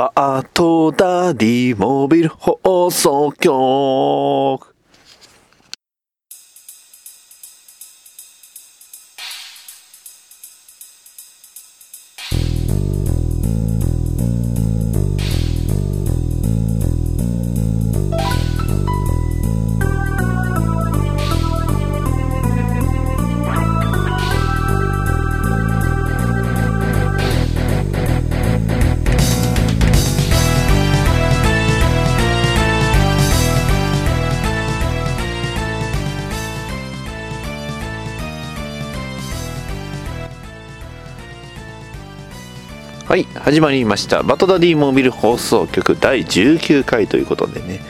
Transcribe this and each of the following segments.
バートダディモビル放送局。始まりました。バトダディモービル放送局第19回ということでね。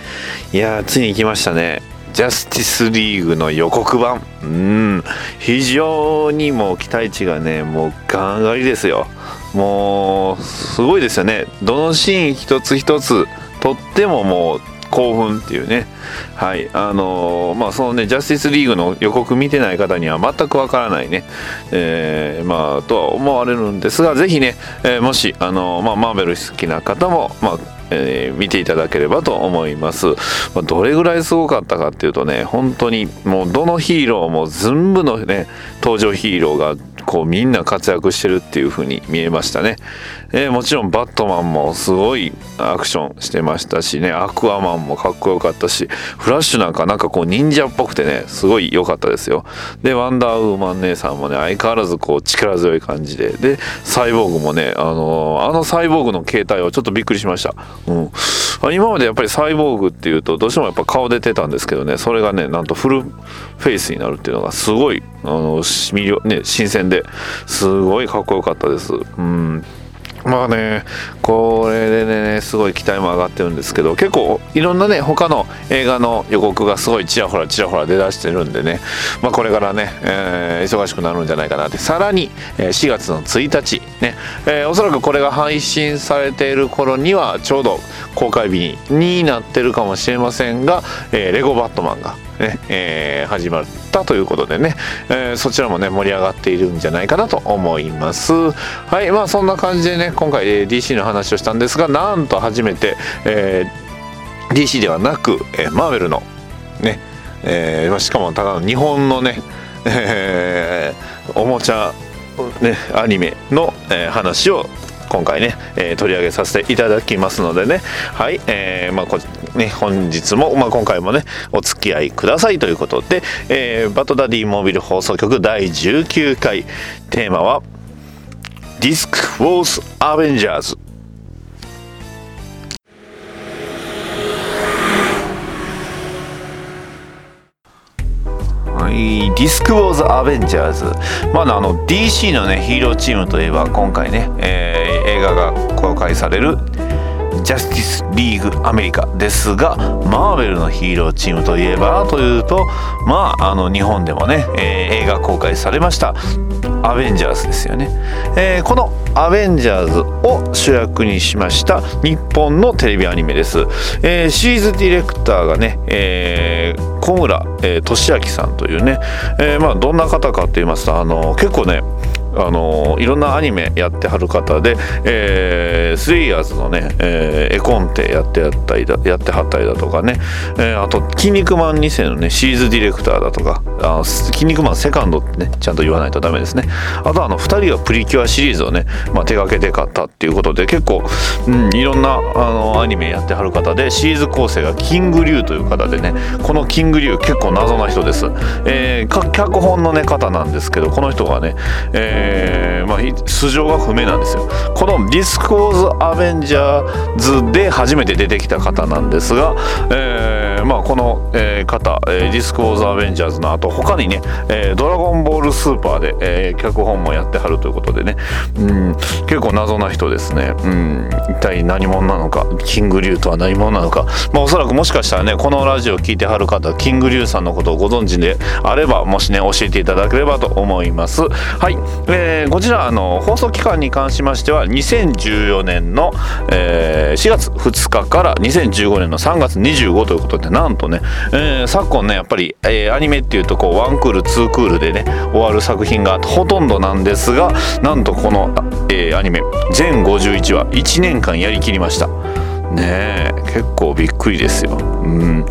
いやーついに来ましたね。ジャスティスリーグの予告版。うん。非常にもう期待値がねもうガン上がりですよ。もうすごいですよね。どのシーン一つ一つとってももう興奮っていうね。はい。あのー、まあそのねジャスティスリーグの予告見てない方には全くわからないね、えー、まあとは思われるんですがぜひね、えー、もしあのー、まあ、マーベル好きな方もまあえー、見ていただければと思います、まあ、どれぐらいすごかったかっていうとね本当にもうどのヒーローも全部のね登場ヒーローがこうみんな活躍してるっていう風に見えましたね、えー、もちろんバットマンもすごいアクションしてましたしね。アクアマンもかっこよかったしフラッシュなんかなんかこう忍者っぽくてねすごい良かったですよ。でワンダーウーマン姉さんもね相変わらずこう力強い感じで。でサイボーグもねあのー、あのサイボーグの形態はちょっとびっくりしました、うん、今までやっぱりサイボーグっていうとどうしてもやっぱ顔出てたんですけどねそれがねなんとフルフェイスになるっていうのがすごいあのね新鮮ですごいかっこよかったです。うん。まあねこれでねすごい期待も上がってるんですけど結構いろんなね他の映画の予告がすごいちらほらちらほら出だしてるんでね、まあ、これからね、えー、忙しくなるんじゃないかなって。さらに4月の1日ね、えー、おそらくこれが配信されている頃にはちょうど公開日になってるかもしれませんが、えー、レゴバットマンがね、えー、始まったということでね、えー、そちらもね盛り上がっているんじゃないかなと思います。はいまあそんな感じでね今回、DC の話をしたんですがなんと初めて、えー、DC ではなく、えー、マーベルのね、えー、しかもただの日本のね、えー、おもちゃね、アニメの、えー、話を今回ね、えー、取り上げさせていただきますのでね。はい、えー、まあこね本日も、まあ、今回もねお付き合いくださいということで、えー、バトダディモービル放送局第19回。テーマはディスクウォーズアベンジャーズディスク・ウォーズ・アベンジャーズまだあの DC のねヒーローチームといえば今回ね、えー、映画が公開されるジャスティスリーグアメリカですがマーベルのヒーローチームといえばというとまああの日本でもね、えー、映画公開されました。アベンジャーズですよね、えー、このアベンジャーズを主役にしました日本のテレビアニメです、えー、シリーズディレクターがね、えー、小村、えー、俊明さんというね、え、まあどんな方かと言いますとあの結構ねあのいろんなアニメやってはる方で、えー、スリーヤーズのね、えー、絵コンテやってやったりだやってはったりだとかね、えー、あと「筋肉マン2世」のねシリーズディレクターだとか「あ筋肉マンセカンド」ってねちゃんと言わないとダメですね。あとあの2人がプリキュアシリーズをね、まあ、手掛けて買ったっていうことで結構、うん、いろんなあのアニメやってはる方でシリーズ構成がキングリュウという方でねこのキングリュウ結構謎な人です、えー、脚本のね方なんですけどこの人がね、えーえー、まあ、素性が不明なんですよ。このディスク・ウォーズ・アベンジャーズで初めて出てきた方なんですが、えー、まあ、この、えー、方、えー、ディスク・ウォーズ・アベンジャーズの後他にね、えー、ドラゴンボールスーパーで、えー、脚本もやってはるということでね、うん、結構謎な人ですね、うん、一体何者なのかキングリュウとは何者なのか、まあ、おそらくもしかしたらねこのラジオ聞いてはる方キングリュウさんのことをご存知であればもしね教えていただければと思います。はい。えー、こちらあの放送期間に関しましては2014年の、えー、4月2日から2015年の3月25ということでなんとね、えー、昨今ねやっぱり、えー、アニメっていうとこうワンクールツークールでね終わる作品がほとんどなんですがなんとこの、えー、アニメ全51話1年間やりきりましたねえ結構びっくりですよ。うん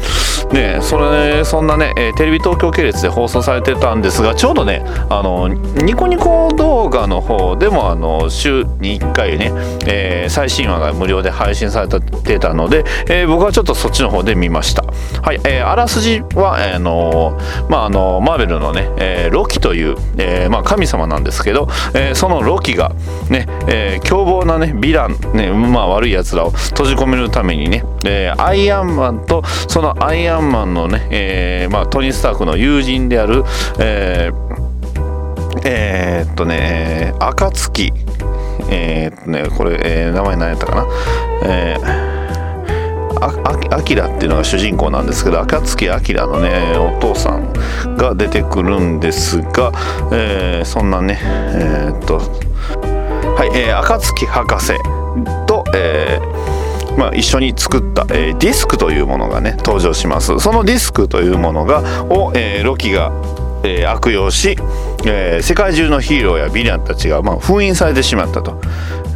でそれそんなね、テレビ東京系列で放送されてたんですがちょうどねあのニコニコ動画の方でもあの週に1回ね、えー、最新話が無料で配信されてたので、えー、僕はちょっとそっちの方で見ました。はい、えー、あらすじは、えー、あのまああのマーベルのね、えー、ロキという、えーまあ、神様なんですけど、えー、そのロキがね、えー、凶暴なねヴィランねまあ悪い奴らを閉じ込めるためにね、えー、アイアンマンとそのアイアンマンのね、えーまあ、トニー・スタークの友人である、えー、えー、っとね暁えー、っとねこれ、えー、名前何やったかな？えーアキラっていうのが主人公なんですけど暁アキラのねお父さんが出てくるんですが、えー、そんなねえー、っとはい、えー、暁博士と、えーまあ、一緒に作った、えー、ディスクというものがね登場しますそのディスクというものがを、えー、ロキがえー、悪用し、えー、世界中のヒーローやヴィランたちが、まあ、封印されてしまったと。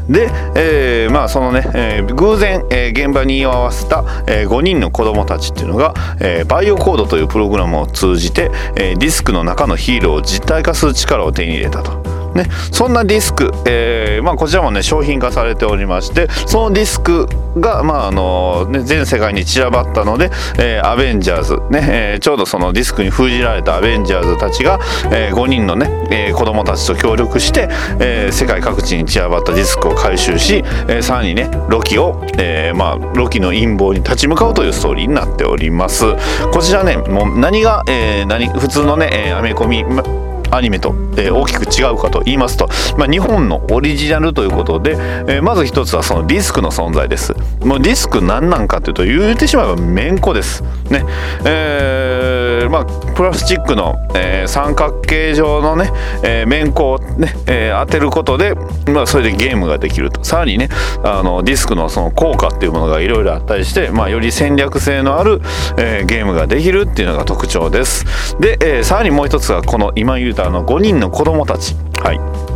で、えー、まあそのね、えー、偶然、えー、現場に居合わせた、えー、5人の子供たちっていうのが、えー、バイオコードというプログラムを通じて、えー、ディスクの中のヒーローを実体化する力を手に入れたと。ね、そんなディスク、えーまあ、こちらもね商品化されておりましてそのディスクが、まああのね、全世界に散らばったので、えー、アベンジャーズ、ねえー、ちょうどそのディスクに封じられたアベンジャーズたちが、えー、5人のね、えー、子供たちと協力して、えー、世界各地に散らばったディスクを回収し、えー、さらにねロキを、えーまあ、ロキの陰謀に立ち向かうというストーリーになっております。こちらねもう何が、えー、何普通のね、えー、アメコミ、まアニメと、えー、大きく違うかと言いますと、まあ、日本のオリジナルということで、えー、まず一つはそのディスクの存在です。もうディスク何なんかというと言うてしまえばめんこです。ね。えー、まあプラスチックの、えー、三角形状のね、えー、面こをね、えー、当てることで、まあ、それでゲームができると。さらにねあのディスクのその効果っていうものがいろいろあったりして、まあ、より戦略性のある、えー、ゲームができるっていうのが特徴です。で、えー、さらにもう一つがこの今言うたあの5人の子供たち。はい。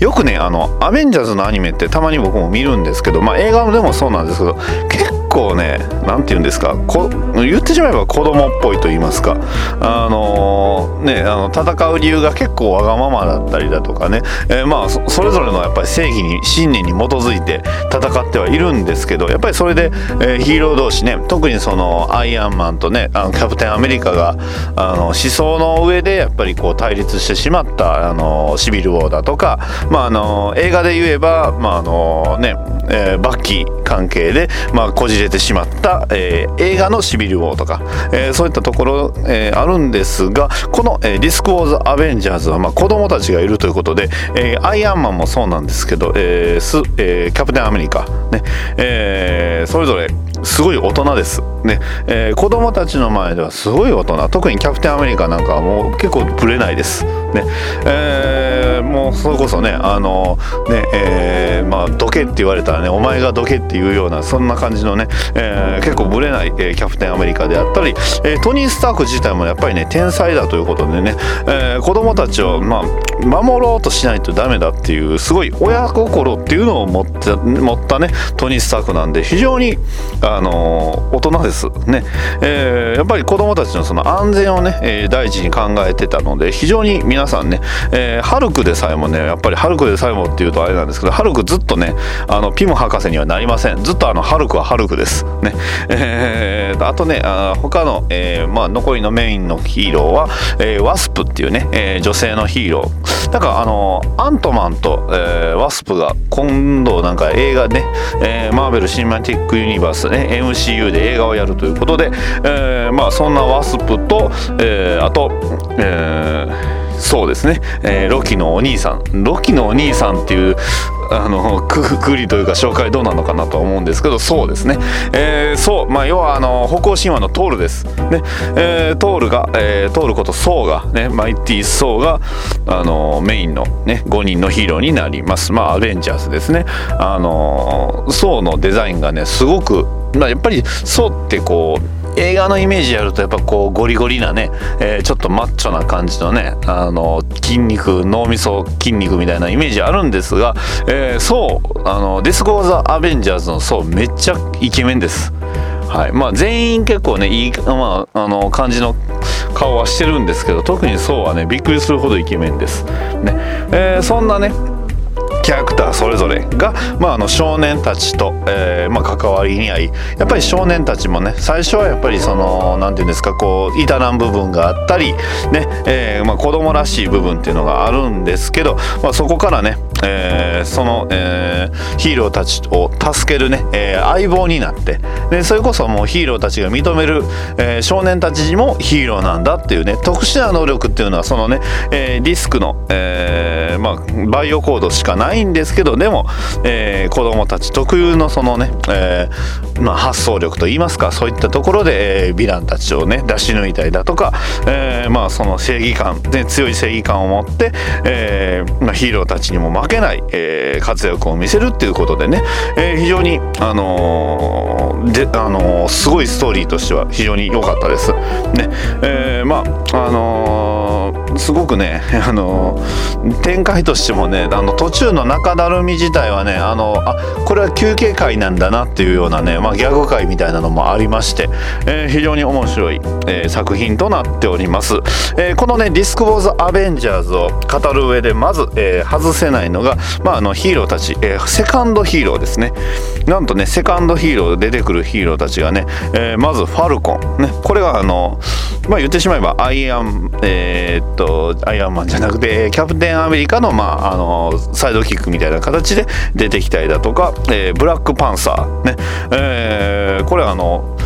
よくねあのアベンジャーズのアニメってたまに僕も見るんですけどまあ映画でもそうなんですけど結構ね何て言うんですかこ言ってしまえば子供っぽいと言いますかあのー、ねあの戦う理由が結構わがままだったりだとかね、えー、まあそれぞれのやっぱり正義に信念に基づいて戦ってはいるんですけどやっぱりそれで、えー、ヒーロー同士ね特にそのアイアンマンとねあのキャプテンアメリカがあの思想の上でやっぱりこう対立してしまったあのシビル・ウォーだとか、まあ、あの映画で言えば、まああのねえー、バッキー関係で、まあ、こじれてしまった、えー、映画のシビル・ウォーとか、えー、そういったところ、えー、あるんですがこの、えー、ディスク・ウォーズ・アベンジャーズは、まあ、子供たちがいるということで、えー、アイアンマンもそうなんですけど、えースえー、キャプテンアメリカ、ねえー、それぞれすごい大人です。ねえー、子供たちの前ではすごい大人特にキャプテンアメリカなんかはもう結構ぶれないです。ねえー、もうそれこそねあのね、えー、まあどけって言われたらねお前がどけっていうようなそんな感じのね、えー、結構ぶれない、えー、キャプテンアメリカであったり、えー、トニー・スターク自体もやっぱりね天才だということでね、えー、子供たちをまあ守ろうとしないとダメだっていうすごい親心っていうのを持って持ったねトニー・スタークなんで非常にああの大人ですね、えー、やっぱり子供たちのその安全をね、えー、第一に考えてたので非常に皆さんね、えー、ハルクでさえもねやっぱりハルクでさえもっていうとあれなんですけどハルクずっとねあのピム博士にはなりません。ずっとあのハルクはハルクです。ね、えー、あとねあ他の、えー、まあ、残りのメインのヒーローは、えー、ワスプっていうね、えー、女性のヒーロー。なんかあのアントマンと、えー、ワスプが今度なんか映画ね、えー、マーベル・シンマティック・ユニバースね MCU で映画をやるということで、えー、まあそんなワスプと、えー、あと、えー、そうですね、えー、ロキのお兄さん。ロキのお兄さんっていうあのくくりというか紹介どうなのかなと思うんですけどそうですね、えー、そう。まあ要はあの北欧神話のトールです。ね、えー、トールが、えー、トールことソーがねマイティーソーがあのメインのね5人のヒーローになります。まあアベンジャーズですね。あのソーのデザインがねすごくまあやっぱりソーってこう映画のイメージやるとやっぱこうゴリゴリなね、えー、ちょっとマッチョな感じのねあの筋肉脳みそ筋肉みたいなイメージあるんですが、えー、そうあのディスク・ウォーズ・アベンジャーズのそうめっちゃイケメンです。はいまあ、全員結構ねいい、まあ、あの感じの顔はしてるんですけど特にそうはねびっくりするほどイケメンです。ねえー、そんなねキャラクターそれぞれが、まあ、あの少年たちと、えー、まあ、関わりにあい。やっぱり少年たちもね最初はやっぱりその何て言うんですかこう至らん部分があったりね、えー、まあ、子供らしい部分っていうのがあるんですけど、まあ、そこからね、えー、その、えヒーローたちを助けるね、え相棒になってでそれこそもうヒーローたちが認める、え少年たちにもヒーローなんだっていうね特殊な能力っていうのはそのね、えリスクの、えまあ、バイオコードしかないんですけどでも、えー、子供たち特有のそのね、え、まあ、発想力といいますかそういったところで、え、ヴィランたちをね出し抜いたりだとか、えまあ、その正義感、ね、強い正義感を持って、えまあ、ヒーローたちにも負けない、え活躍を見せるっていうことでね、え非常に、あのであのすごいストーリーとしては非常に良かったです。ねえまああのすごくね、あの展開としてもねあの途中の中だるみ自体はねあのあこれは休憩会なんだなっていうようなね、まあ、ギャグ会みたいなのもありまして、えー、非常に面白い、えー、作品となっております、えー、このねディスク・ウォーズ・アベンジャーズを語る上でまず、え外せないのが、まあ、あのヒーローたち、えセカンドヒーローですね。なんとねセカンドヒーローで出てくるヒーローたちがね、えまずファルコンね。これがあのまあ言ってしまえばアイアンえ、っとアイアンマンじゃなくてキャプテンアメリカのまああのサイドキックみたいな形で出てきたりだとか、えー、ブラックパンサーね、えー、これあの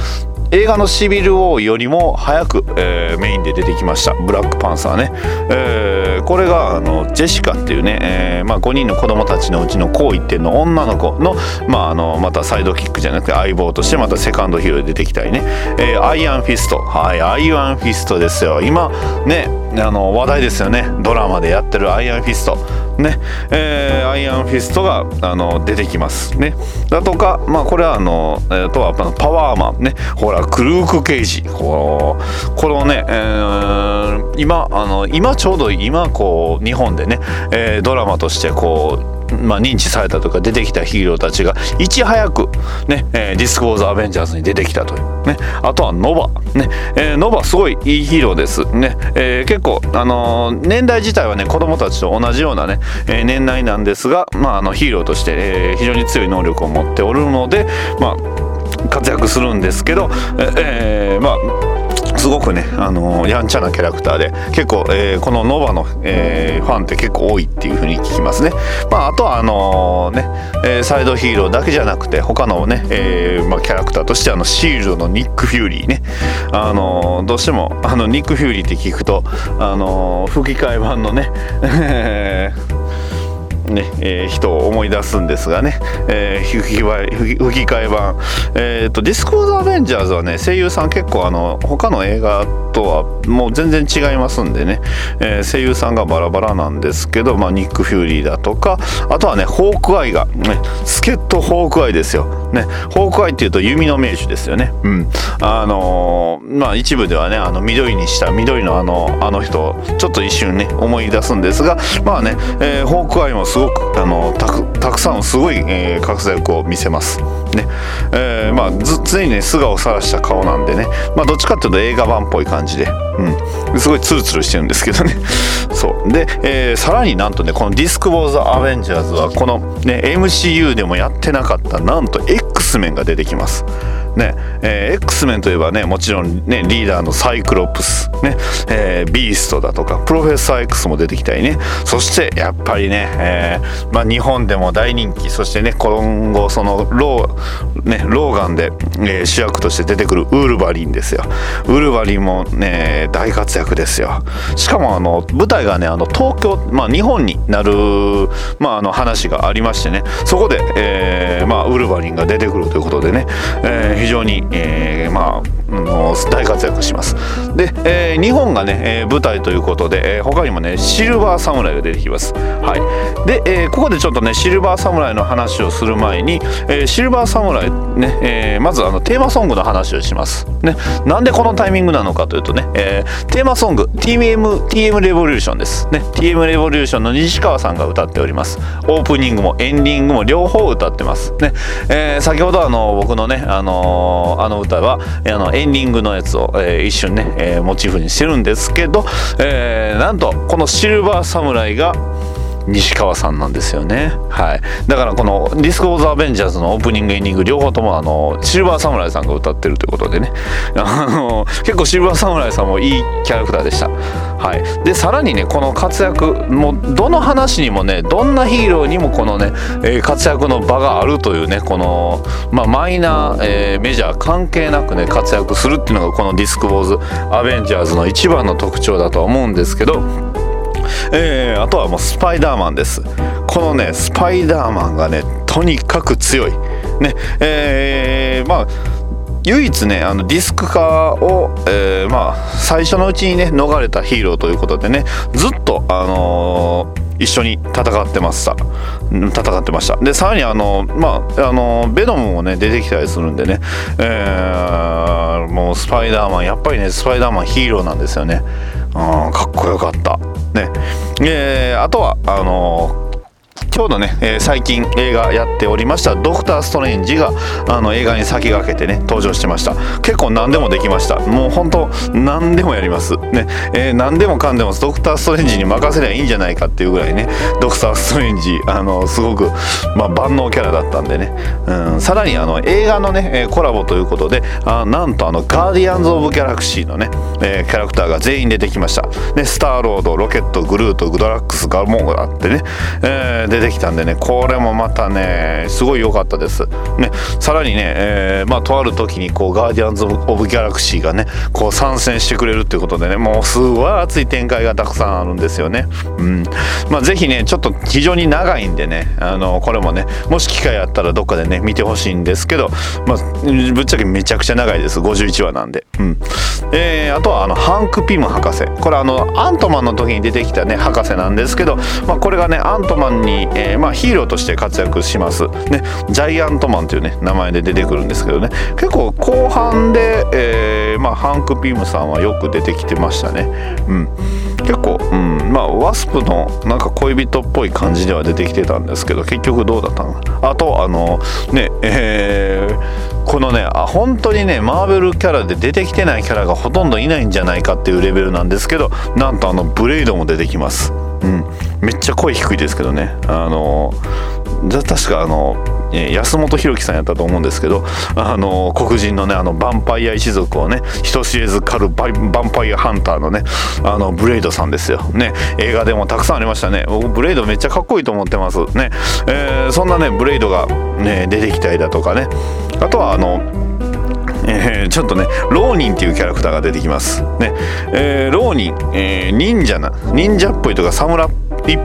映画のシビル・ウォーよりも早く、えー、メインで出てきました。ブラックパンサーね、えー、これがあのジェシカっていうね、えーまあ、5人の子供たちのうちの紅一点の女の子の,、まあ、あのまたサイドキックじゃなくて相棒としてまたセカンドヒーローで出てきたりね、えー、アイアンフィスト。はいアイアンフィストですよ。今ねあの話題ですよね。ドラマでやってるアイアンフィスト。ねえー、アイアンフィストがあの出てきます。ね。だとかまあこれはあの、えー、とはパワーマン。ね。ほらルーク・ケイジ。ここのね、えー、今あの今ちょうど今こう日本でね、えー、ドラマとしてこうまあ、認知されたとか出てきたヒーローたちがいち早くね、えー、ディスク・ウォーズ・アベンジャーズに出てきたという。ね。あとはノバ。ね、えー、ノバすごいいいヒーローです。ね、えー、結構あのー、年代自体はね子供たちと同じようなね、えー、年代なんですがまああのヒーローとして、えー、非常に強い能力を持っておるのでまあ活躍するんですけど、えー、まあすごくね、あのー、やんちゃなキャラクターで結構、えー、このノバの、えー、ファンって結構多いっていう風に聞きますね。まあ、あとはあのね、えサイドヒーローだけじゃなくて他のね、えまあ、キャラクターとしてあのシールドのニック・フューリーね、あのどうしてもあのニック・フューリーって聞くと、あの吹き替え版のね ね、えー、人を思い出すんですがね、えー、吹き吹き替え版、えーと、ディスク・ウォーズ・アベンジャーズはね声優さん結構あの他の映画とはもう全然違いますんでね、えー、声優さんがバラバラなんですけど、まあ、ニック・フューリーだとかあとはねホークアイが、ね、助っ人ホークアイですよ、ね、ホークアイっていうと弓の名手ですよね、うん。あのー、まあ、一部ではねあの緑にした緑のあのあの人ちょっと一瞬ね思い出すんですがまあね、えー、ホークアイもすすごくあのたくたくさんすごい、えー、活躍を見せます。ね。えー、まあ常にね素顔を晒した顔なんでね、まあ、どっちかっていうと映画版っぽい感じで、うん、すごいツルツルしてるんですけどね。そう。で、えー、さらになんとねこの「ディスク・ウォーズ・アベンジャーズ」はこの、ね、MCU でもやってなかったなんと X メンが出てきます。ねえー、X メンといえばねもちろんねリーダーのサイクロプス、ねえー、ビーストだとかプロフェッサー X も出てきたりね。そしてやっぱりね、えーまあ、日本でも大人気そしてね今後そのロー,、ね、ローガンで、えー、主役として出てくるウールバリンですよ。ウルヴァリンもね大活躍ですよ。しかもあの舞台がねあの東京、まあ、日本になる、まあ、あの話がありましてね。そこで、えーまあ、ウルヴァリンが出てくるということでね、えー、非常に、えー、まあの大活躍します。で、えー、日本がね、えー、舞台ということで、えー、他にもねシルバーサムライが出てきます。はい。で、えー、ここでちょっとねシルバーサムライの話をする前に、えー、シルバーサムライね、えー、まずあのテーマソングの話をします。ね。なんでこのタイミングなのかというとね、えー、テーマソング TM, TM レボリューションです。ね。TM レボリューションの西川さんが歌っております。オープニングもエンディングも両方歌ってます。ね、えー、先ほどあの僕のねあのー、あの歌はあのエンディングのやつを、えー、一瞬ね、えー、モチーフにしてるんですけど、えー、なんとこのシルバーサムライが西川さんなんですよね。はい。だからこのディスク・ウォーズ・アベンジャーズのオープニング、エンディング両方ともあのシルバーサムライさんが歌ってるということでね。あの結構シルバーサムライさんもいいキャラクターでした。はい。で、さらにね、この活躍、もうどの話にもね、どんなヒーローにもこのね、えー、活躍の場があるというね、この、まあ、マイナー、えー、メジャー関係なくね、活躍するっていうのがこのディスク・ウォーズ・アベンジャーズの一番の特徴だとは思うんですけど、えー、あとはもうスパイダーマンです。このねスパイダーマンがねとにかく強い。ねえー、まあ唯一ねあのディスク化を、えー、まあ最初のうちにね逃れたヒーローということでねずっとあのー一緒に戦ってました。戦ってました。でさらにあのまああのベノムもね出てきたりするんでね、えー、もうスパイダーマンやっぱりねスパイダーマンヒーローなんですよね。うんかっこよかった。ね。えー、あとはあの今日のね、えー、最近映画やっておりました「ドクター・ストレンジが」あの映画に先駆けてね登場してました。結構何でもできました。もう本当何でもやります。ね、えー、何でもかんでもドクター・ストレンジに任せりゃいいんじゃないかっていうぐらいねドクター・ストレンジあのすごく、まあ、万能キャラだったんでね、うん、さらにあの映画のねコラボということであなんとあのガーディアンズ・オブ・ギャラクシーのね、えー、キャラクターが全員出てきました、ね、スターロードロケットグルートグドラックスガモンがあってね、えー、出てきたんでねこれもまたねすごい良かったです。ねさらにね、えー、まあとある時にこうガーディアンズ・オブ・ギャラクシーがねこう参戦してくれるっていうことでねもうすごい熱い展開がたくさんあるんですよね。うん。まあぜひねちょっと非常に長いんでねあのこれもねもし機会あったらどっかでね見てほしいんですけどまあぶっちゃけめちゃくちゃ長いです。51話なんで。うん。えー、あとはあのハンク・ピム博士。これあのアントマンの時に出てきたね博士なんですけど、まあ、これがねアントマンに、えー、まあ、ヒーローとして活躍します、ね、ジャイアントマンというね名前で出てくるんですけどね。結構後半で、えー、まあ、ハンク・ピムさんはよく出てきてましたね。うん。結構、うん、まあワスプのなんか恋人っぽい感じでは出てきてたんですけど結局どうだったの？あとあのねえー、このねあ本当にねマーベルキャラで出てきてないキャラがほとんどいないんじゃないかっていうレベルなんですけどなんとあのブレイドも出てきます。うん。めっちゃ声低いですけどね。あの確かあの安本博樹さんやったと思うんですけどあの黒人のねあのヴァンパイア一族をね人知れず狩るヴァンパイアハンターのねあのブレイドさんですよ。ね。映画でもたくさんありましたね。僕ブレイドめっちゃかっこいいと思ってます。ね、えー、そんなねブレイドが、ね、出てきたりだとかね。あとはあのえー、ちょっとね浪人っていうキャラクターが出てきます。ね、えー、ローニン、えー、忍者な忍者っぽいとか侍っ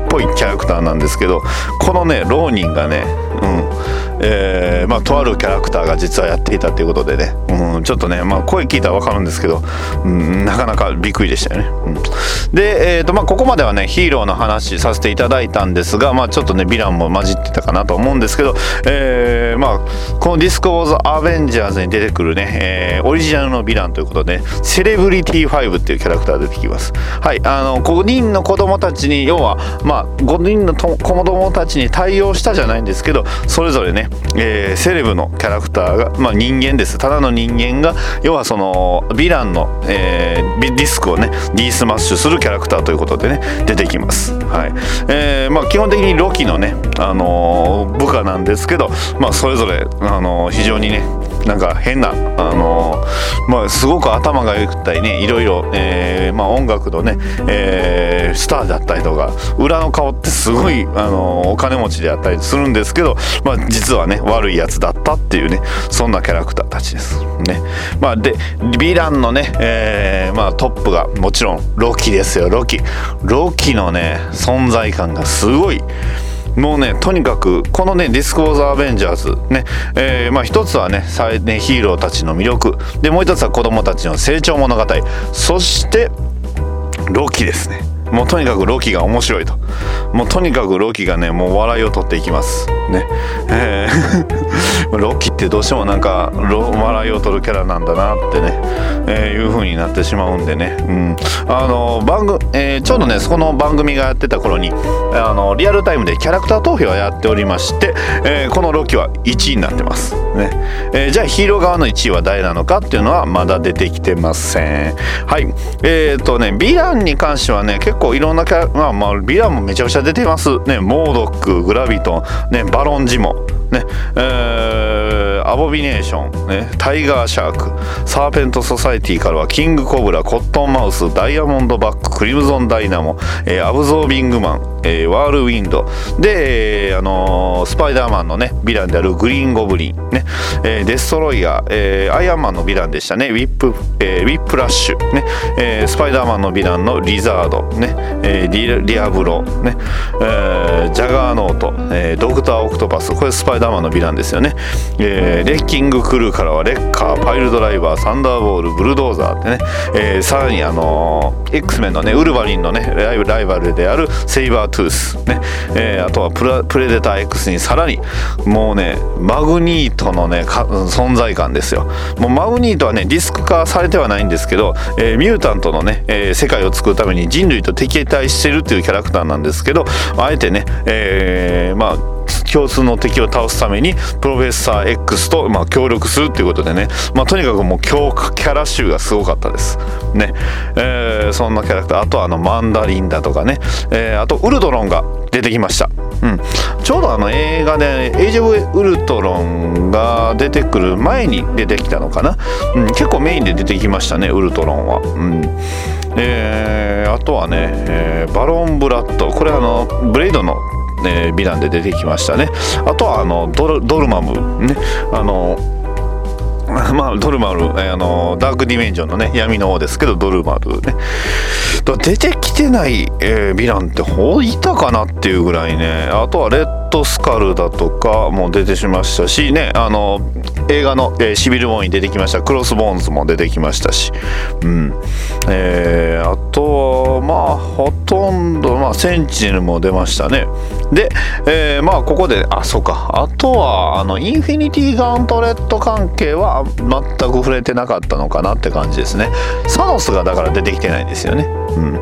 ぽいキャラクターなんですけどこのね浪人がねうん。えー、まあ、とあるキャラクターが実はやっていたということでね、うん、ちょっとね、まあ、声聞いたら分かるんですけど、うん、なかなかびっくりでしたよね。うん、で、えーとまあ、ここまではねヒーローの話させていただいたんですが、まあ、ちょっとねヴィランも混じってたかなと思うんですけど、えー、まあ、この「ディスコ・ウォーズ・アベンジャーズ」に出てくるね、えー、オリジナルのヴィランということで、セレブリティ5っていうキャラクター出てきます。はい、あの5人の子供たちに要は、まあ、5人の子供たちに対応したじゃないんですけどそれぞれねえー、セレブのキャラクターが、まあ、人間です。ただの人間が要はそのヴィランの、えー、ディスクをね Dスマッシュするキャラクターということでね出てきます、はい。えーまあ、基本的にロキのね、あのー、部下なんですけど、まあ、それぞれ、あのー、非常にねなんか変な、あのー、まあ、すごく頭が良くたりねいろいろ、えーまあ、音楽のね、えー、スターだったりとか裏の顔ってすごい、あのー、お金持ちであったりするんですけど、まあ、実はね悪いやつだったっていうねそんなキャラクターたちです。ね。まあ、でヴィランのね、えーまあ、トップがもちろんロキですよロキ。ロキのね存在感がすごい。もうねとにかくこのねディスク・オーザ・アベンジャーズね、えー、まあ一つはね最ねヒーローたちの魅力。でもう一つは子供たちの成長物語。そしてロキですね。もうとにかくロキが面白いと。もうとにかくロキがねもう笑いを取っていきます。ね。えー、ロッキーってどうしてもなんか笑いを取るキャラなんだなってね、えー、いう風になってしまうんでね、うん、あの番組、えー、ちょうどねそこの番組がやってた頃にあのリアルタイムでキャラクター投票をやっておりまして、えー、このロッキーは1位になってます。ね、え、じゃあヒーロー側の1位は誰なのかっていうのはまだ出てきてません。はい。えっ、とねヴィランに関してはね結構いろんなキャラまあまあヴィランもめちゃくちゃ出てます。ねモードックグラビトンねバロンジモね。えー、アボミネーション、ね、タイガーシャークサーペントソサイティからはキングコブラコットンマウスダイヤモンドバッククリムゾンダイナモ、えー、アブゾービングマンえー、ワールウィンド。で、えー、あのー、スパイダーマンのねヴィランであるグリーンゴブリン、ね。えー、デストロイヤー、えー、アイアンマンのヴィランでしたね。ウィップ、えー、ウィップラッシュ、ね。えー、スパイダーマンのヴィランのリザード、ね。えー、リリアブロ、ね。えー、ジャガーノート、えー、ドクター・オクトパス。これスパイダーマンのヴィランですよね、えー、レッキングクルーからはレッカーパイルドライバーサンダーボールブルドーザーってね、えー、さらにあのー、X メンのねウルヴァリンのねライバルであるセイバートゥース、ねえー、あとはプレデター X にさらにもうねマグニートのね存在感ですよ。もうマグニートはねディスク化されてはないんですけど、えー、ミュータントのね、え、世界を作るために人類と敵対してるっていうキャラクターなんですけどあえてね、え、まあ共通の敵を倒すためにプロフェッサー X と、まあ、協力するっていうことでね、まあ、とにかくもう強化キャラ集がすごかったです。ね、えー、そんなキャラクター。あとはあのマンダリンだとかね、えー、あとウルドロンが出てきました、うん、ちょうどあの映画で「エイジ・オブ・ウルトロン」が出てくる前に出てきたのかな、うん、結構メインで出てきましたねウルトロンは、うん。えー、あとはね、えー、バロン・ブラッド。これあのブレイドのえー、ヴィランで出てきましたね。あとはあのドルドルマムねあの まあ、ドルマル、えー、あのダークディメンジョンのね闇の方ですけどドルマルね。出てきてない、えー、ヴィランってほいたかなっていうぐらいね。あとはレッドスカルだとかも出てしましたしねあの映画の、えー、シビル・ウォーに出てきました。クロスボーンズも出てきましたし。うん。えー、あとはまあほとんどまあセンチネルも出ましたね。で、えー、まあここであそうか。あとはあのインフィニティガントレット関係は全く触れてなかったのかなって感じですね。サノスがだから出てきてないんですよね。うん。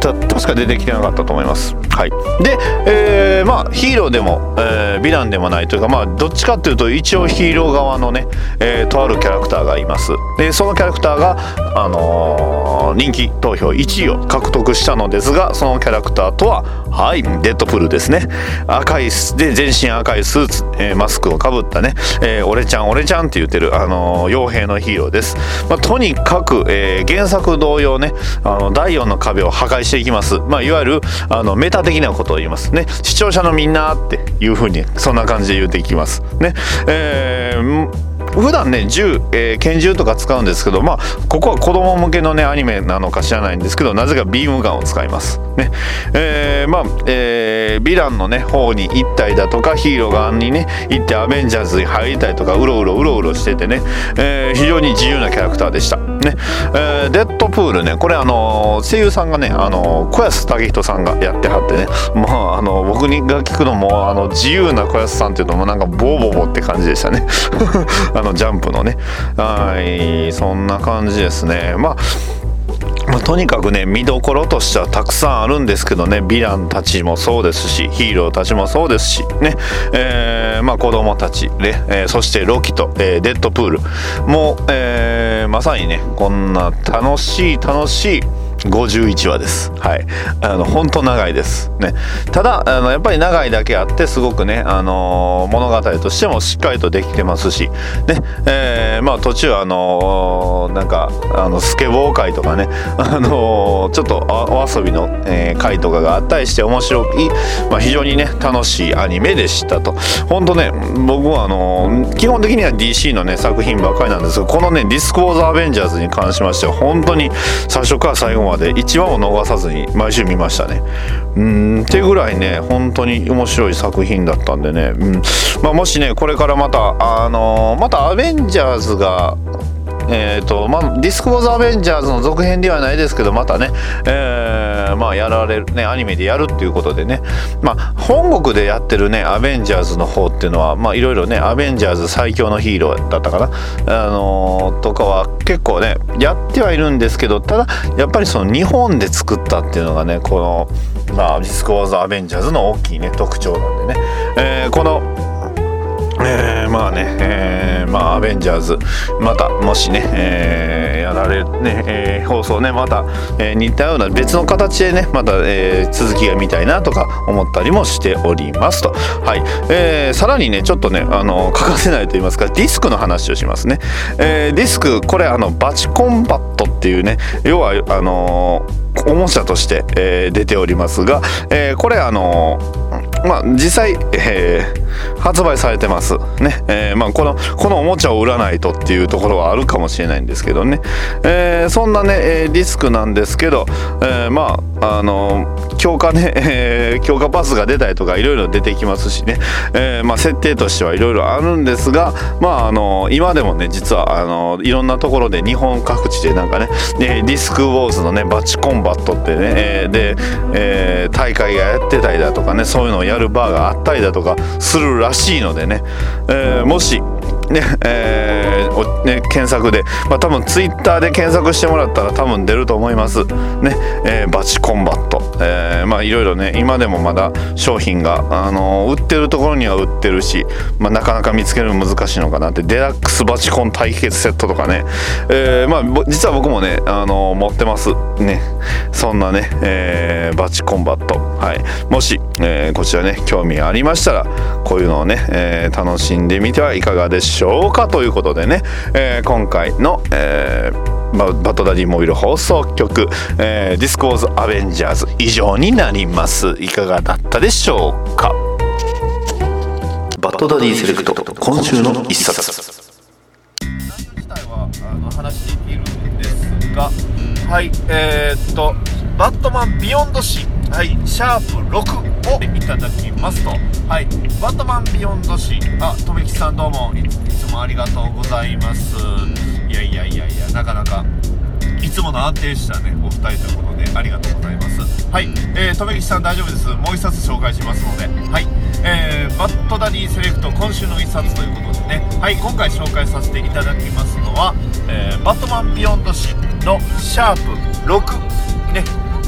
確か出てきてなかったと思います。はい。で、えー、まあヒーローでも、えー、ヴィランでもないというかまあどっちかっていうと一応ヒーロー側のね、えー、とあるキャラクターがいます。でそのキャラクターがあのー、人気投票1位を獲得したのですがそのキャラクターとははいデッドプルですね。赤いで全身赤いスーツ、えー、マスクをかぶったね、えー、俺ちゃん俺ちゃんって言ってるあの傭兵のヒーローです、まあ、とにかく、えー、原作同様ねあの第4の壁を破壊していきます、まあ、いわゆるあのメタ的なことを言いますね。視聴者のみんなっていうふうにそんな感じで言っていきます。ね。えー普段ね銃、えー、拳銃とか使うんですけどまあここは子供向けのねアニメなのか知らないんですけどなぜかビームガンを使います。ね。えー、まあ、えー、ヴィランのね方に行ったりだとかヒーロー側にね行ってアベンジャーズに入りたいとかうろうろうろうろしててね、えー、非常に自由なキャラクターでした。ね、えー、デッドプールねこれあの声優さんがねあの小安武人さんがやってはってね。まああの僕が聞くのもあの自由な小安さんっていうのもなんかボーボボって感じでしたね。あ ののジャンプのね。はいそんな感じですね。まあまあ、とにかくね見どころとしてはたくさんあるんですけどね。ヴィランたちもそうですしヒーローたちもそうですしね、えー、まあ子供たちね、えー、そしてロキと、えー、デッドプールもう、え、まさにねこんな楽しい楽しい51話です。はい。あの、本当長いです。ね。ただ、あの、やっぱり長いだけあって、すごくね、あのー、物語としてもしっかりとできてますし、ね、えー、まあ途中、あのー、なんか、あの、スケボー会とかね、あのちょっとお遊びの、えー、回とかがあったりして面白い、まあ非常にね、楽しいアニメでしたと。本当ね、僕はあの基本的には DC のね、作品ばっかりなんですが、このね、ディスク・ウォーズ・アベンジャーズに関しましては、本当に最初から最後までまで1話を逃さずに毎週見ましたね。うんっていうぐらいね本当に面白い作品だったんでね、うんまあ、もしねこれからまたあのー、またアベンジャーズがえーとまあ、ディスク・ウォーズ・アベンジャーズの続編ではないですけどまたね、えー、まあ、やられるねアニメでやるっていうことでね、まあ、本国でやってるねアベンジャーズの方っていうのはまあいろいろねアベンジャーズ最強のヒーローだったかな、あのー、とかは結構ねやってはいるんですけどただやっぱりその日本で作ったっていうのがねこの、まあ、ディスク・ウォーズ・アベンジャーズの大きいね特徴なんでね、えー、このえー、まあね、えー、まあアベンジャーズまたもしね、えー、やられるね、えー、放送ねまた、えー、似たような別の形でねまた、えー、続きが見たいなとか思ったりもしておりますと。はい、えー、さらにねちょっとねあの欠かせないと言いますかディスクの話をしますね、えー、ディスクこれあのバチコンバットっていうね要はあのおもちゃとして、えー、出ておりますが、えー、これあのまあ実際、えー発売されてます。ね、えー、まあ、このこのおもちゃを売らないとっていうところはあるかもしれないんですけどね、えー、そんなね、えリスクなんですけど、えー、まああの強化ね、え強化パスが出たりとかいろいろ出てきますしね、えまあ、設定としてはいろいろあるんですがまああの今でもね実はあのいろんなところで日本各地でなんかねえディスクウォーズのねバチコンバットってね、えで、え大会がやってたりだとかねそういうのをやるバーがあったりだとかするらしいのでね、えー、もしねえー、ね検索で、まあ、多分ツイッターで検索してもらったら多分出ると思います。ね、えー、バチコンバット、えー、まあいろいろね今でもまだ商品が、あのー、売ってるところには売ってるし、まあ、なかなか見つけるの難しいのかなって。デラックスバチコン対決セットとかね、えー、まあ実は僕もね、あのー、持ってます。ね。そんなね、えー、バチコンバット。はい。もし、えー、こちらね興味ありましたらこういうのをね、えー、楽しんでみてはいかがでしょう。かということでね、えー、今回の、えー、バットダディモビル放送局、えー、ディスクウォーズアベンジャーズ以上になります。いかがだったでしょうか？バットダディセレクト今週の一冊。自体はあの話しているんですがはいえー、っとバットマンビヨンド誌はい、シャープ6をいただきますと、はい、バットマンビヨンド誌、あ、とめきさんどうもいつもありがとうございます。いやいやいやいや、なかなか、いつもの安定したね、お二人ということで、ありがとうございます。はい、えー、とめきさん大丈夫です。もう一冊紹介しますので、はい、えー、バットダディセレクト今週の一冊ということでね、はい、今回紹介させていただきますのは、えー、バットマンビヨンド誌のシャープ6、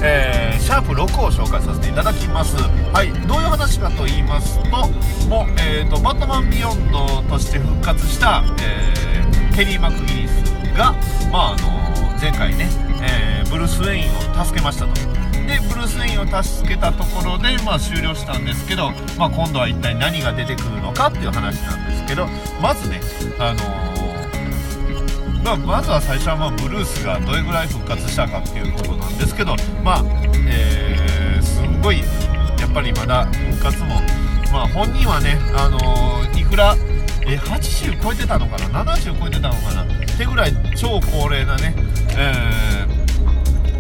えー、シャープ6を紹介させていただきます。はいどういう話かと言いますともう、えーと、バットマンビヨンドとして復活した、えー、テリー・マクギニスが、まああの前回ね、えー、ブルース・ウェインを助けましたと。でブルース・ウェインを助けたところで、まあ、終了したんですけど、まあ、今度は一体何が出てくるのかっていう話なんですけどまずねあのまあ、まずは最初はまあブルースがどれぐらい復活したかっていうことなんですけど、まあえー、すんごいやっぱりまだ復活も、まあ、本人はね、あのー、いくらえ80超えてたのかな？70超えてたのかな？ってぐらい超高齢なね、え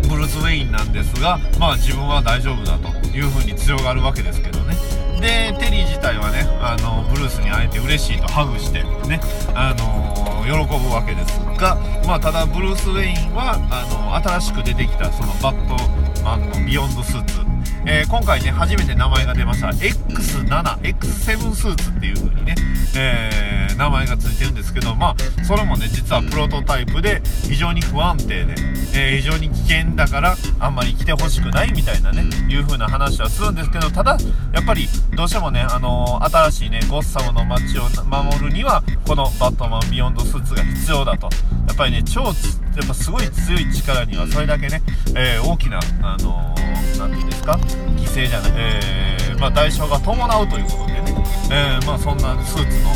ー、ブルース・ウェインなんですが、まあ、自分は大丈夫だというふうに強がるわけですけどね。でテリー自体はねあのブルースに会えて嬉しいとハグしてねあの喜ぶわけですが、まあ、ただブルース・ウェインはあの新しく出てきたそのバットマンのビヨンドスーツ、えー、今回ね初めて名前が出ました X7X7 スーツっていう風にね、えー、名前がついてるんですけどまあそれもね実はプロトタイプで非常に不安定で、えー、非常に危険だからあんまり来てほしくないみたいなねいう風な話はするんですけどただやっぱりどうしてもねあの新しいねゴッサムの街を守るにはこのバットマンビヨンドスーツが必要だと。やっぱりね超やっぱすごい強い力にはそれだけね、えー、大きなあの何、ー、て言うんですか犠牲じゃない、えー、まあ、代償が伴うということでね、えまあ、そんなスーツの、あ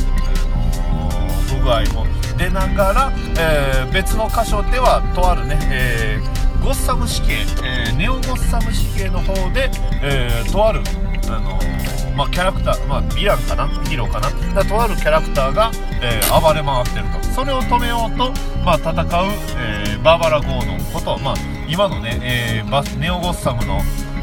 の不具合も出ながら、え別の箇所ではとあるね、えゴッサム死刑、えネオゴッサム死刑の方で、えとあるあのまあ、キャラクター、まあ、ヴィランかな？ヒーローかな？だとあるキャラクターが、えー、暴れ回ってると。それを止めようと、まあ、戦う、えー、バーバラ・ゴードンこと、まあ、今のね、えー、バネオ・ゴッサムの、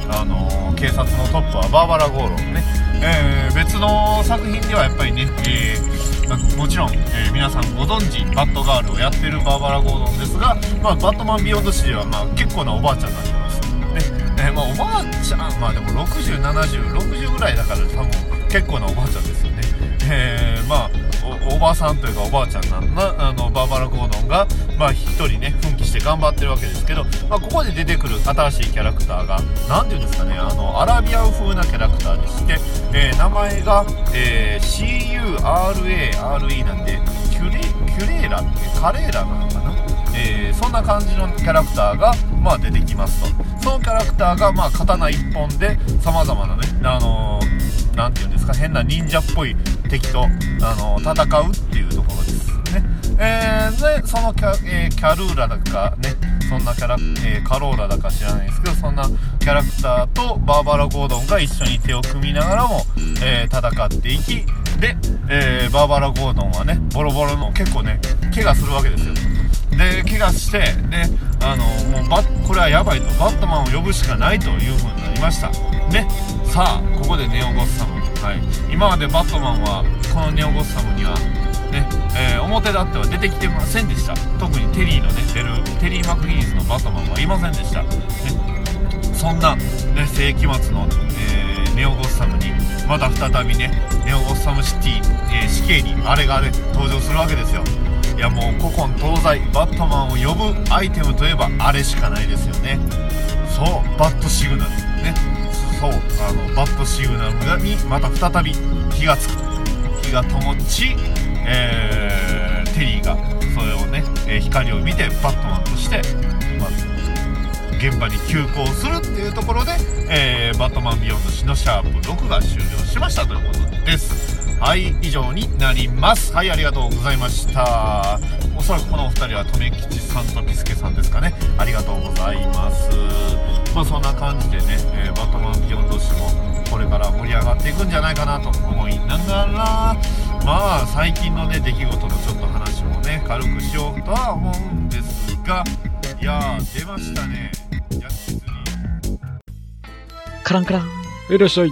あの、警察のトップはバーバラ・ゴーロンね、えー、別の作品ではやっぱりね、えー、もちろん、えー、皆さんご存知バットガールをやってるバーバラ・ゴーロンですが、まあ、バットマンビヨンド誌では、まあ、結構なおばあちゃんになってますね、えー、まあ、おばあちゃんまあでも607060ぐらいだから多分結構なおばあちゃんですよね。え、まあおばさんというかおばあちゃんなんなあのバーバラ・ゴードンが、まあ、1人ね奮起して頑張ってるわけですけど、まあ、ここで出てくる新しいキャラクターが何て言うんですかねあのアラビアン風なキャラクターでして、えー、名前が、えー、CURARE なんでキュレキュレーラってカレーラなのかな？えー、そんな感じのキャラクターが、まあ、出てきますと。そのキャラクターが、まあ、刀1本でさまざまなね、あのー、何て言うんですか変な忍者っぽい敵と、あの、戦うっていうところですね。えー、で、そのキャ,、えー、キャルーラだかね、そんなキャラ、えー、カローラだか知らないですけど、そんなキャラクターとバーバラ・ゴードンが一緒に手を組みながらも、えー、戦っていき、で、えー、バーバラ・ゴードンはね、ボロボロの結構ね、怪我するわけですよ。で、怪我して、で、あのもうバこれはやばいと、バットマンを呼ぶしかないという風になりました。ね、さあ、ここでネオゴッサム。はい。今までバットマンは、このネオゴッサムには、ね、えー、表立っては出てきてませんでした。特にテリーのね、出る、テリー・マクギニスのバットマンはいませんでした。ね、そんな、ね、世紀末の、えー、ネオゴッサムに、また再びね、ネオゴッサムシティ、えー、死刑にあれがね、登場するわけですよ。いやもう古今東西バットマンを呼ぶアイテムといえばあれしかないですよねそうバットシグナルねそうあのバットシグナルにまた再び火がつく。火が灯ち、えー、テリーがそれをね、え、光を見てバットマンとして、まあ、現場に急行するっていうところで、えー、バットマンビヨンド誌のシャープ6が終了しましたということです。はい以上になります。はいありがとうございました。おそらくこのお二人は留吉さんとビスケさんですかね。ありがとうございます。まあそんな感じでね、えー、バットマンビヨンド誌もこれから盛り上がっていくんじゃないかなと思いながらまあ最近のね出来事のちょっと話もね軽くしようとは思うんですがいやー出ましたねヤスリカランカランいらっしゃい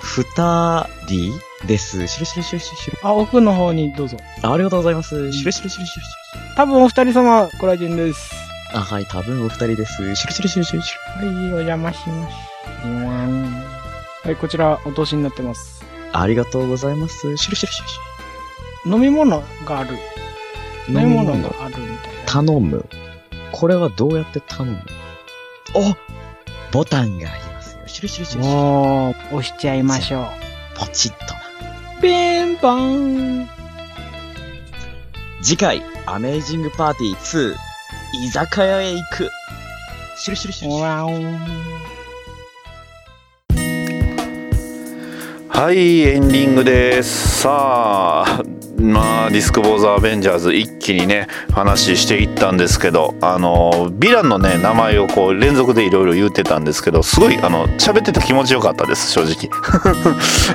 二人です。しるしるしるしるしる。あ、奥の方にどうぞ。あありがとうございます。しるしるしるしるしる。多分お二人様、ご来店です。あ、はい、多分お二人です。しるしるしるしるしる。はい、お邪魔します。はい、こちら、お通しになってます。ありがとうございます。しるしるしるしる。飲み物がある。飲み物があるみたいな。頼む。これはどうやって頼む？おボタンがありますよ。しるしるしるしる。おー、押しちゃいましょう。ポチッとな。ピンポン次回、アメージングパーティー2、居酒屋へ行く。しるしるしるしる。はい、エンディングです。さあ、まあディスク・ボーザ・アベンジャーズ一気にね話していったんですけどあのヴィランのね名前をこう連続でいろいろ言ってたんですけどすごいあの喋ってて気持ちよかったです正直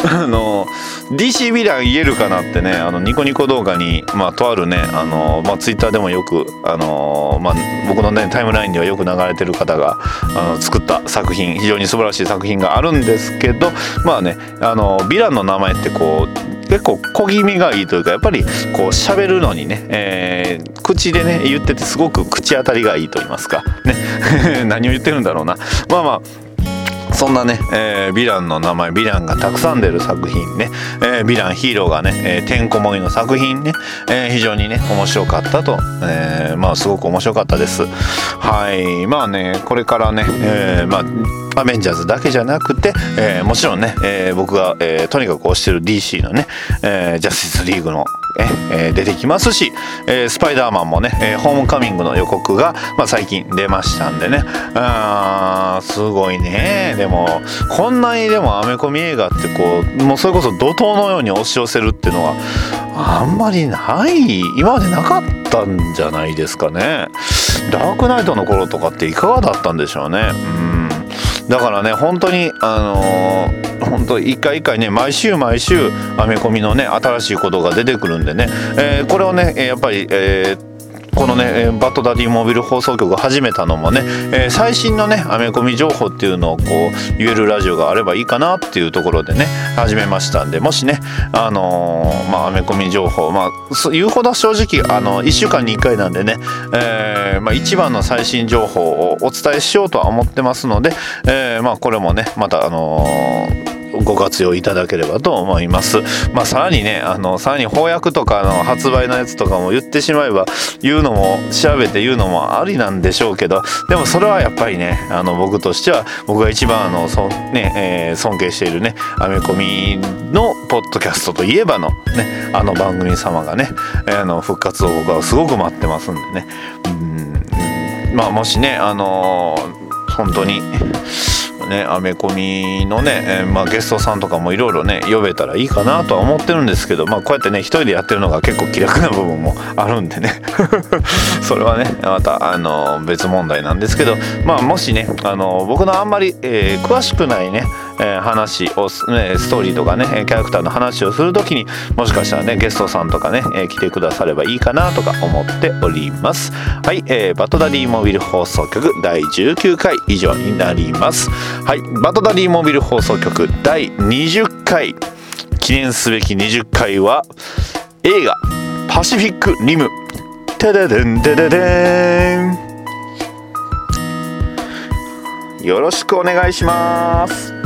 あの DC ヴィラン言えるかなってねあのニコニコ動画にまあとあるねあのまあツイッターでもよくあのまあ僕のねタイムラインではよく流れてる方があの作った作品非常に素晴らしい作品があるんですけどまあねあのヴィランの名前ってこう結構小気味がいいというかやっぱりこう喋るのにね、えー、口でね言っててすごく口当たりがいいと言いますか。ね。何を言ってるんだろうな。まあまあそんなね、えー、ヴィランの名前ヴィランがたくさん出る作品ね、えー、ヴィランヒーローがね、えー、てんこ盛りの作品ね、えー、非常にね面白かったと、えー、まあすごく面白かったです。はい。まあねこれからね、えー、まあアベンジャーズだけじゃなくて、えー、もちろんね、えー、僕が、えー、とにかく推してる DC のね、えー、ジャスティスリーグのえ、出てきますし、え、スパイダーマンもね、え、ホームカミングの予告が、まあ、最近出ましたんでね。あすごいね。でもこんなにでもアメコミ映画ってこうもうそれこそ怒涛のように押し寄せるっていうのはあんまりない今までなかったんじゃないですかね。ダークナイトの頃とかっていかがだったんでしょうね。うん。だからね本当にあのー、本当一回一回ね毎週毎週アメコミのね新しいことが出てくるんでね、えー、これをねやっぱり、えーこのねえーバットダディモービル放送局を始めたのもね、えー最新のねアメコミ情報っていうのをこう言えるラジオがあればいいかなっていうところでね始めましたんでもしねあのーまあアメコミ情報まあ言うほど正直あの1週間に1回なんでね、えーまあ、一番の最新情報をお伝えしようとは思ってますので、えーまあこれもねまたあのーご活用いただければと思います。まあさらにね、あの、さらに翻訳とかの発売のやつとかも言ってしまえば、言うのも、調べて言うのもありなんでしょうけど、でもそれはやっぱりね、あの、僕としては、僕が一番あの、そね、えー尊敬しているね、アメコミのポッドキャストといえばのね、あの番組様がね、えあの、復活を僕はすごく待ってますんでね。うんまあもしね、あのー本当に、ね、アメコミのね、えーまあ、ゲストさんとかもいろいろね呼べたらいいかなとは思ってるんですけど、まあ、こうやってね一人でやってるのが結構気楽な部分もあるんでね。それはねまたあの別問題なんですけど、まあ、もしねあの僕のあんまり、えー詳しくないね、え話を、ね、ストーリーとかねキャラクターの話をする時にもしかしたらねゲストさんとかね、え来てくださればいいかなとか思っております。はい、えーバトダディモビル放送局第19回以上になります。はい。バトダディモビル放送局第20回。記念すべき20回は映画「パシフィック・リム」テデデンテデデン。よろしくお願いします。